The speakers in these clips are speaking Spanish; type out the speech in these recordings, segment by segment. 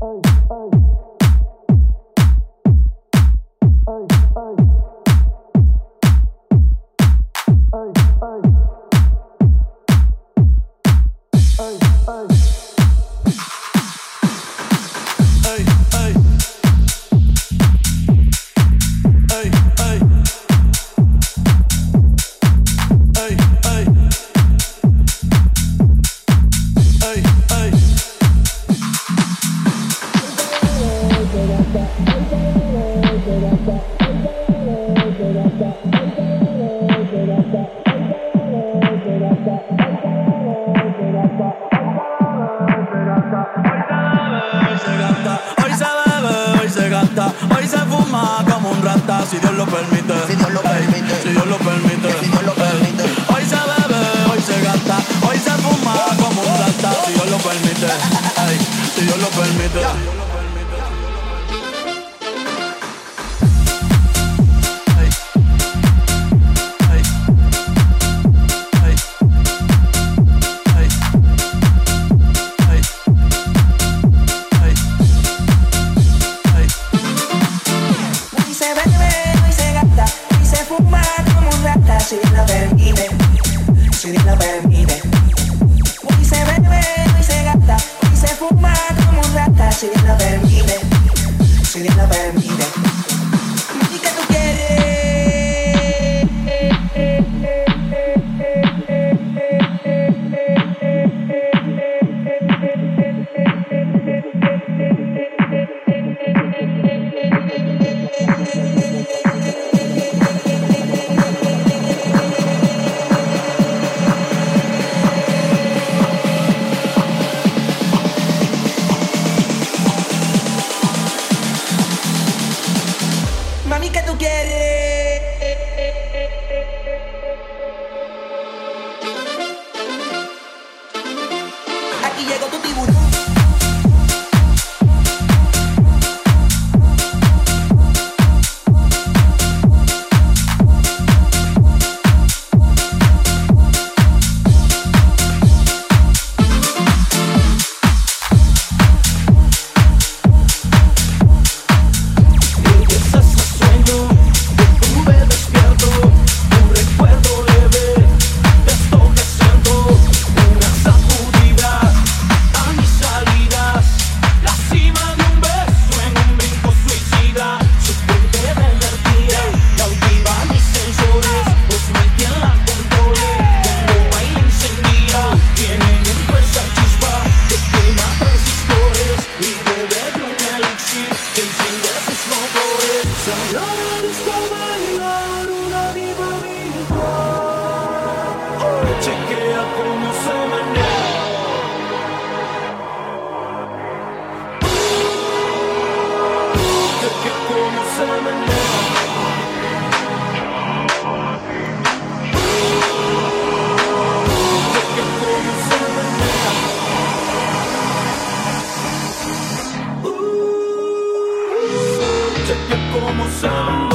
hey, hey. para mí, ven. Soy. So, Lord, sun.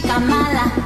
Chica.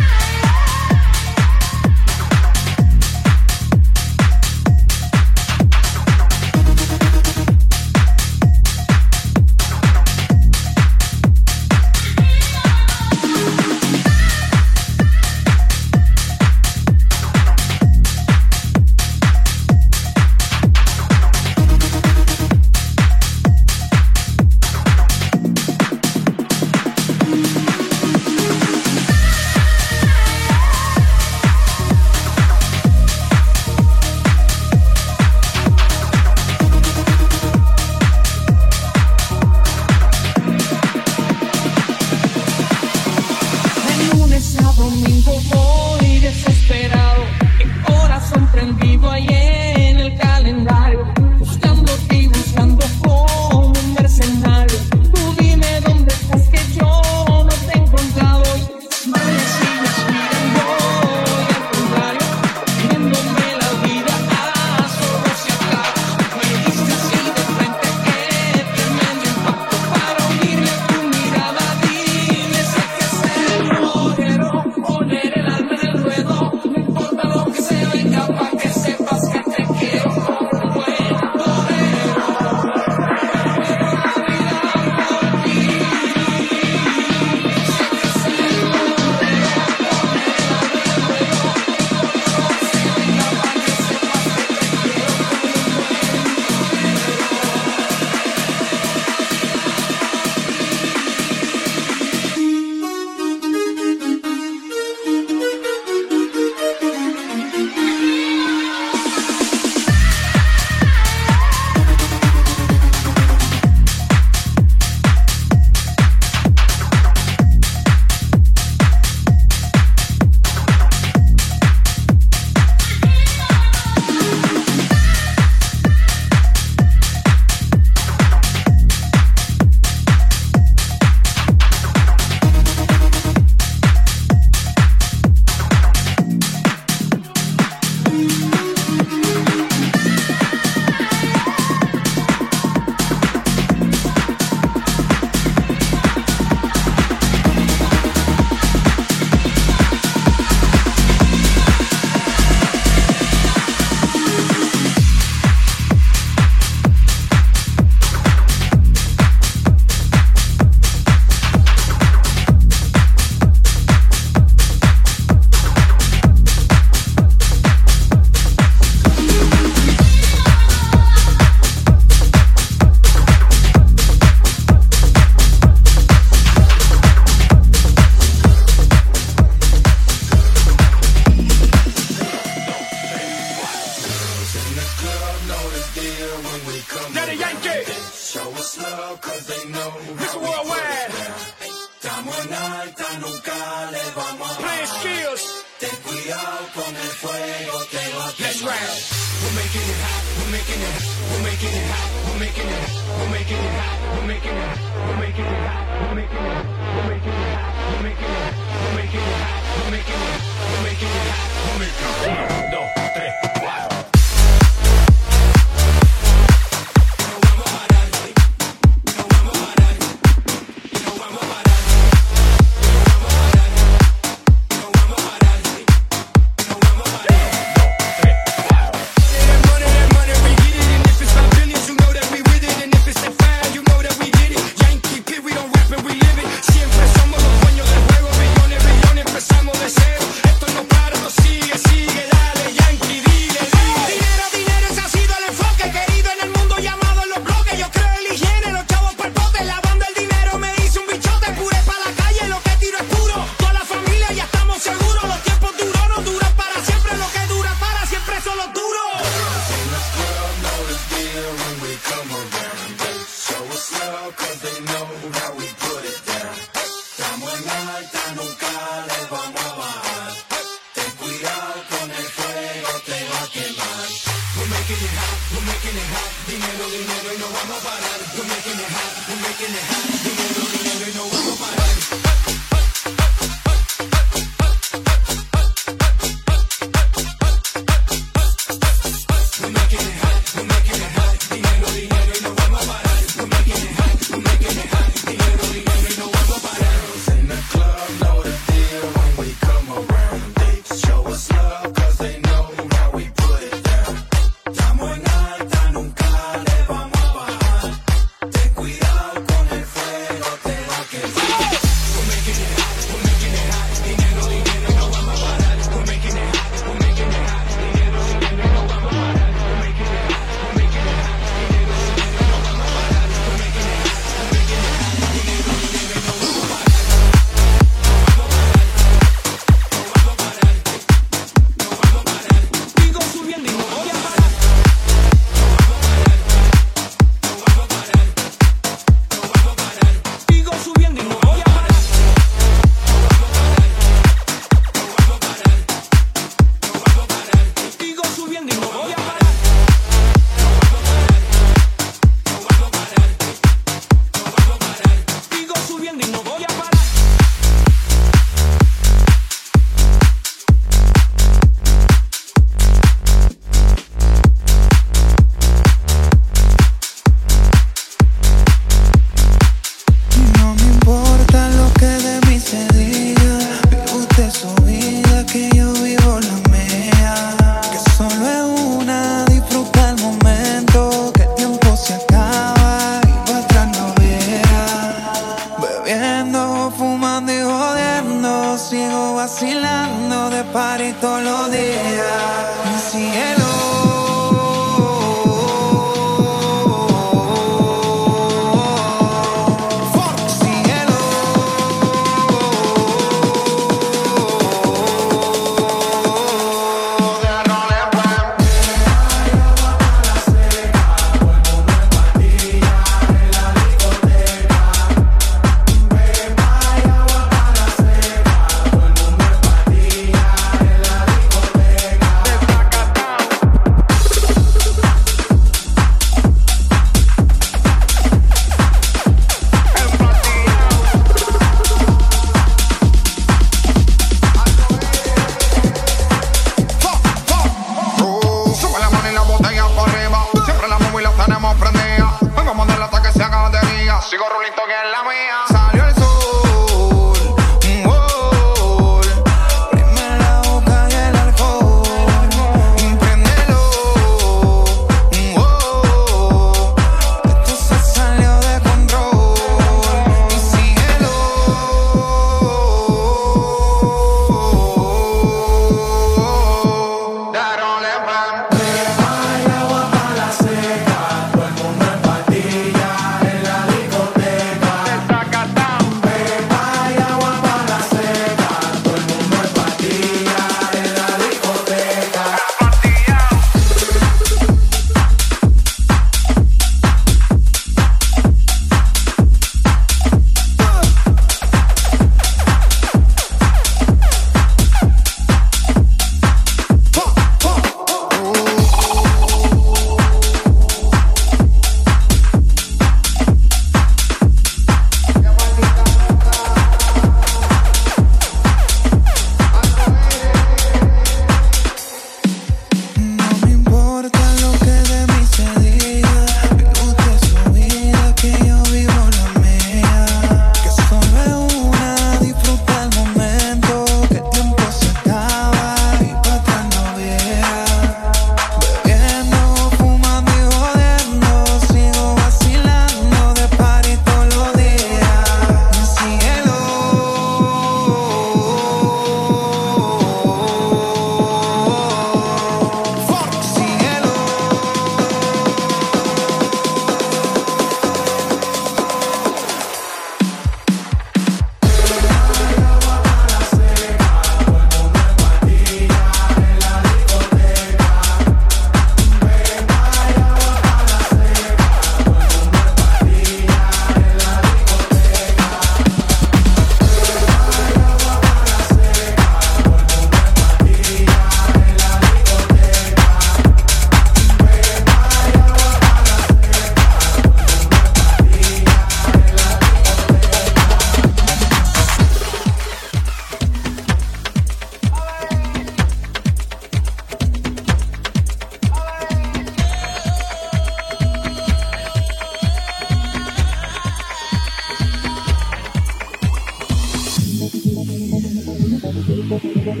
Baila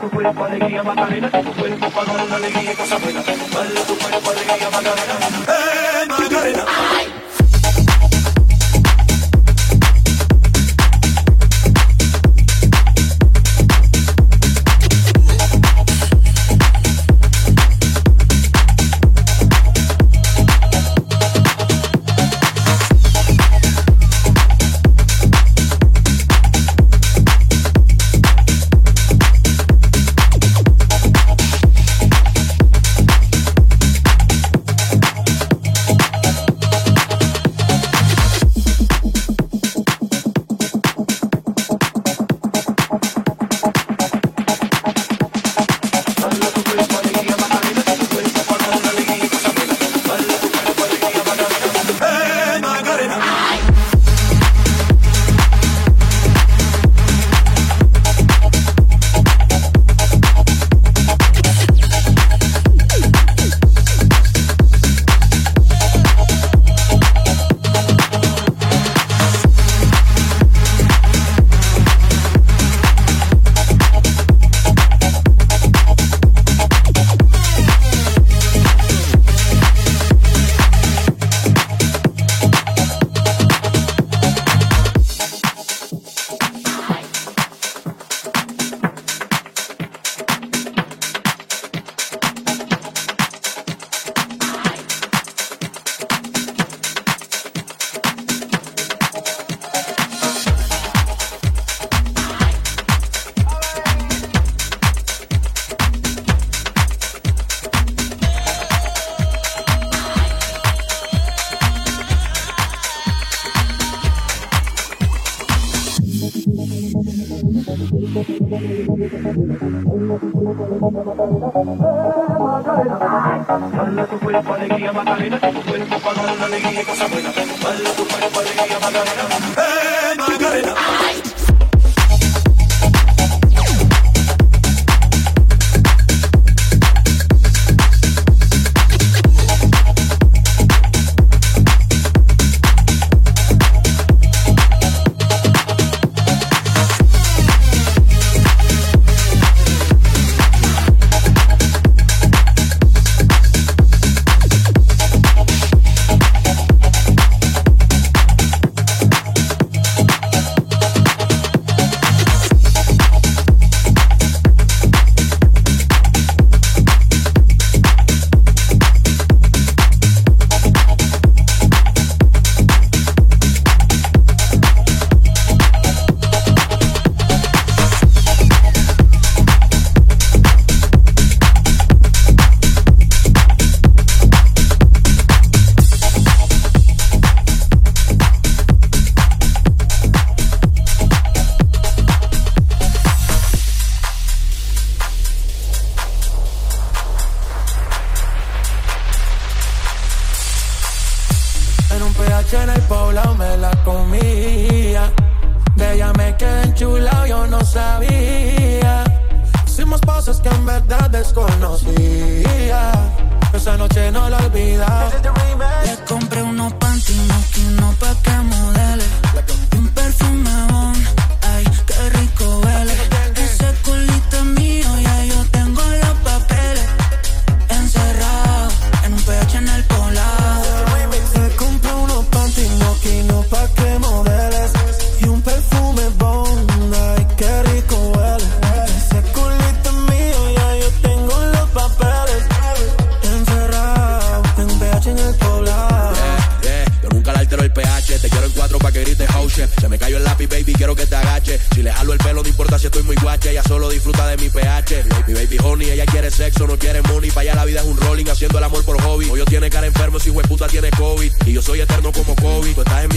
tu cuerpo alegría Macarena, tu cuerpo para dar alegría y cosa buena. Baila tu cuerpo.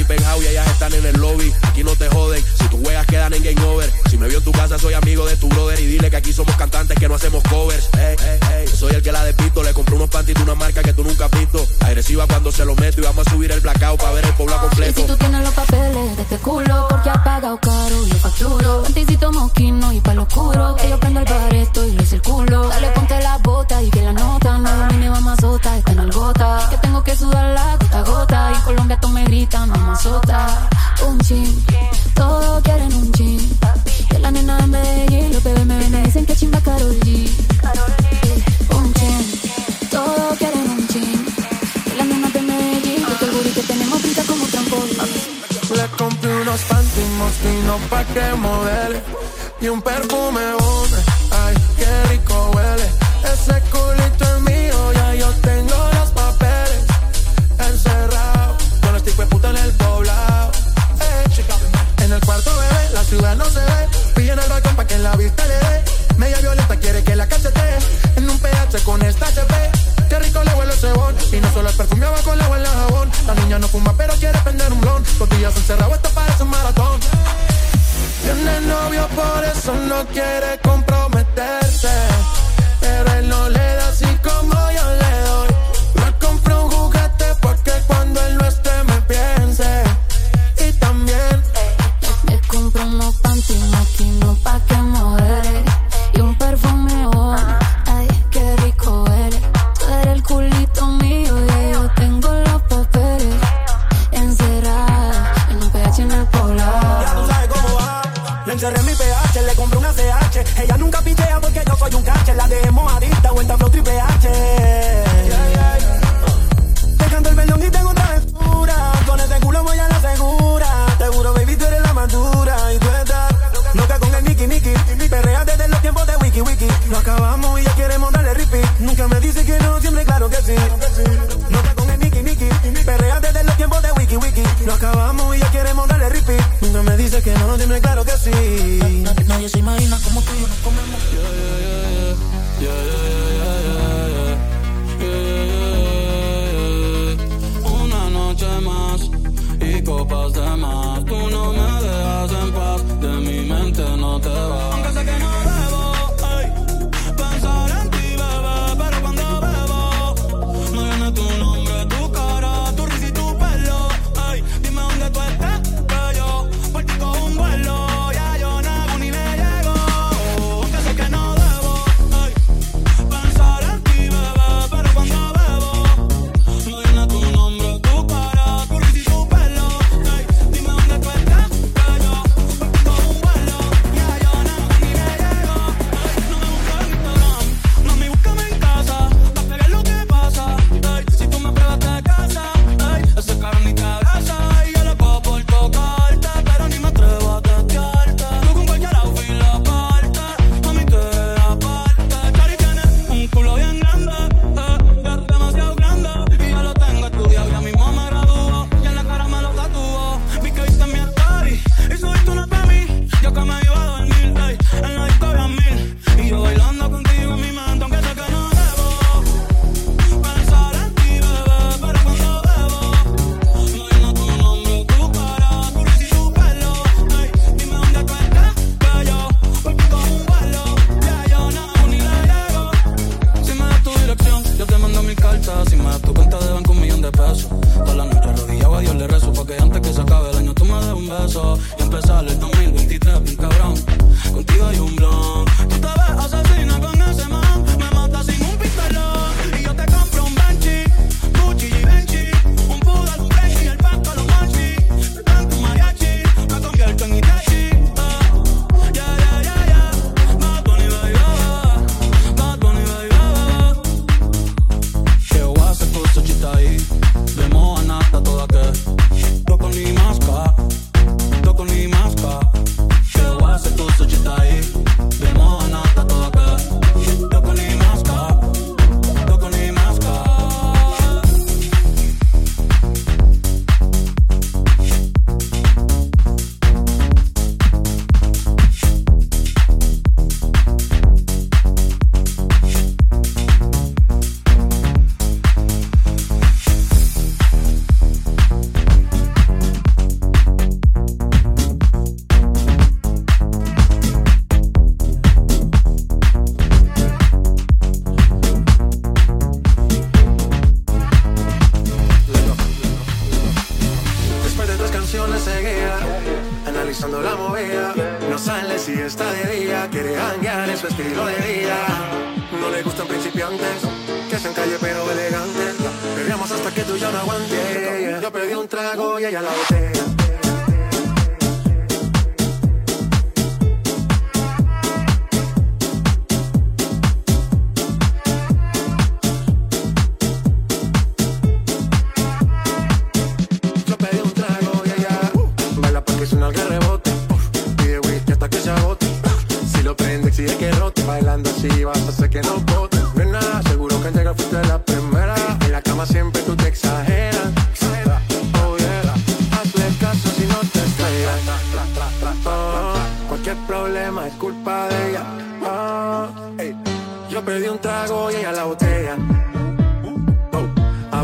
y penthouse y ellas están en el lobby. Aquí no te joden, si tú juegas quedan en game over. Si me vio en tu casa, soy amigo de tu brother y dile que aquí somos cantantes que no hacemos covers. Eh, eh, eh. Yo soy el que la despisto, le compré unos panties de una marca que tú nunca has visto. Agresiva cuando se lo meto y vamos a subir el blackout para ver el pueblo completo. Y si tú tienes los papeles de este culo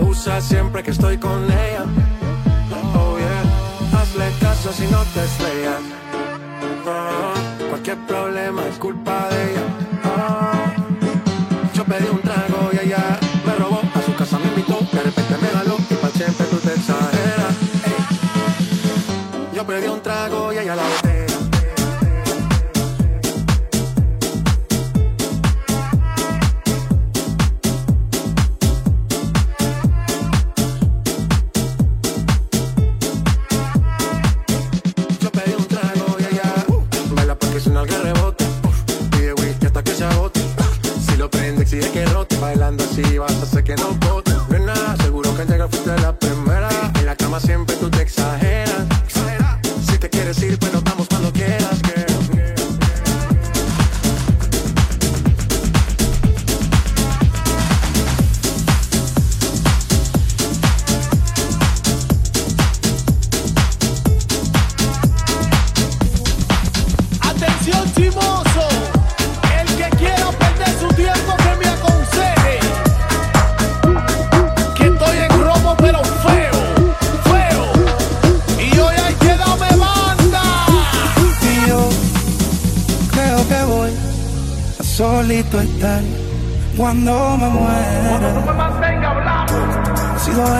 excusa siempre que estoy con ella. Oh yeah, hazle caso si no te estrellas. Ah, cualquier problema es culpa de ella. Ah, yo pedí un trago y allá.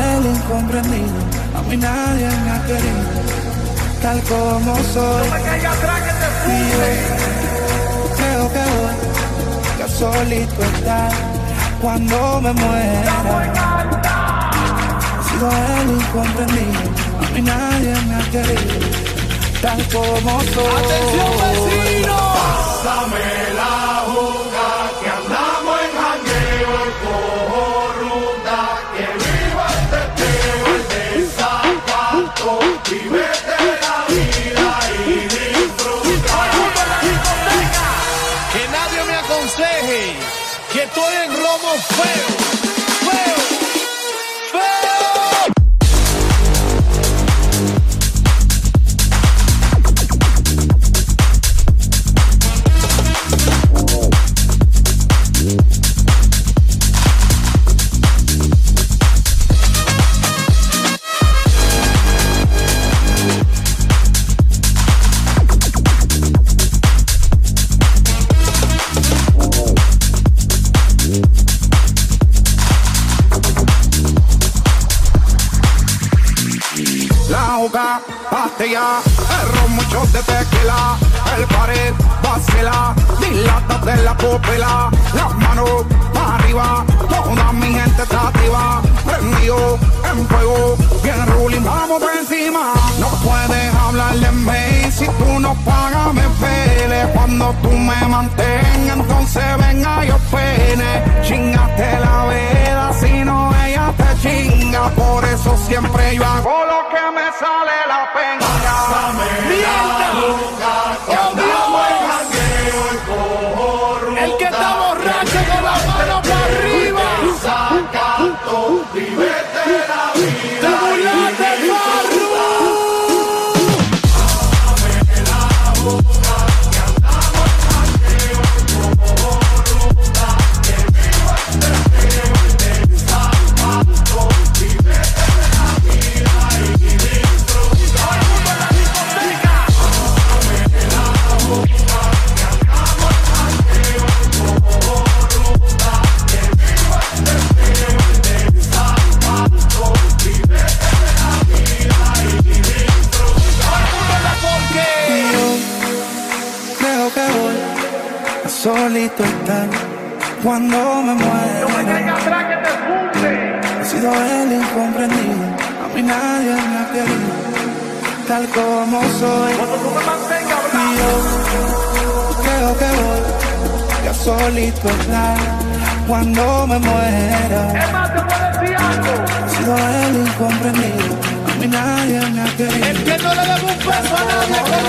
mal incomprendido, a mí nadie me ha querido, tal como soy. No me caiga atrás que te fui. creo que voy, que solito estar cuando me muera. He sido el incomprendido, a mí nadie me ha querido, tal como soy. ¡Atención vecino! Pásame. esto es Romo Feo. pela, las manos para arriba, toda mi gente está activa, prendido en fuego, bien ruling, vamos por encima. No puedes hablar de mí, si tú no pagas me pele, cuando tú me mantengas, entonces venga yo pene, chingate la vela, si no ella te chinga, por eso siempre yo hago lo que me sale cuando me muera. He sido el incomprendido, a mí nadie me ha querido, tal como soy. Y yo creo que voy a solito estar cuando me muera. He sido el incomprendido, a mí nadie me ha querido. El que no le debe un peso a nadie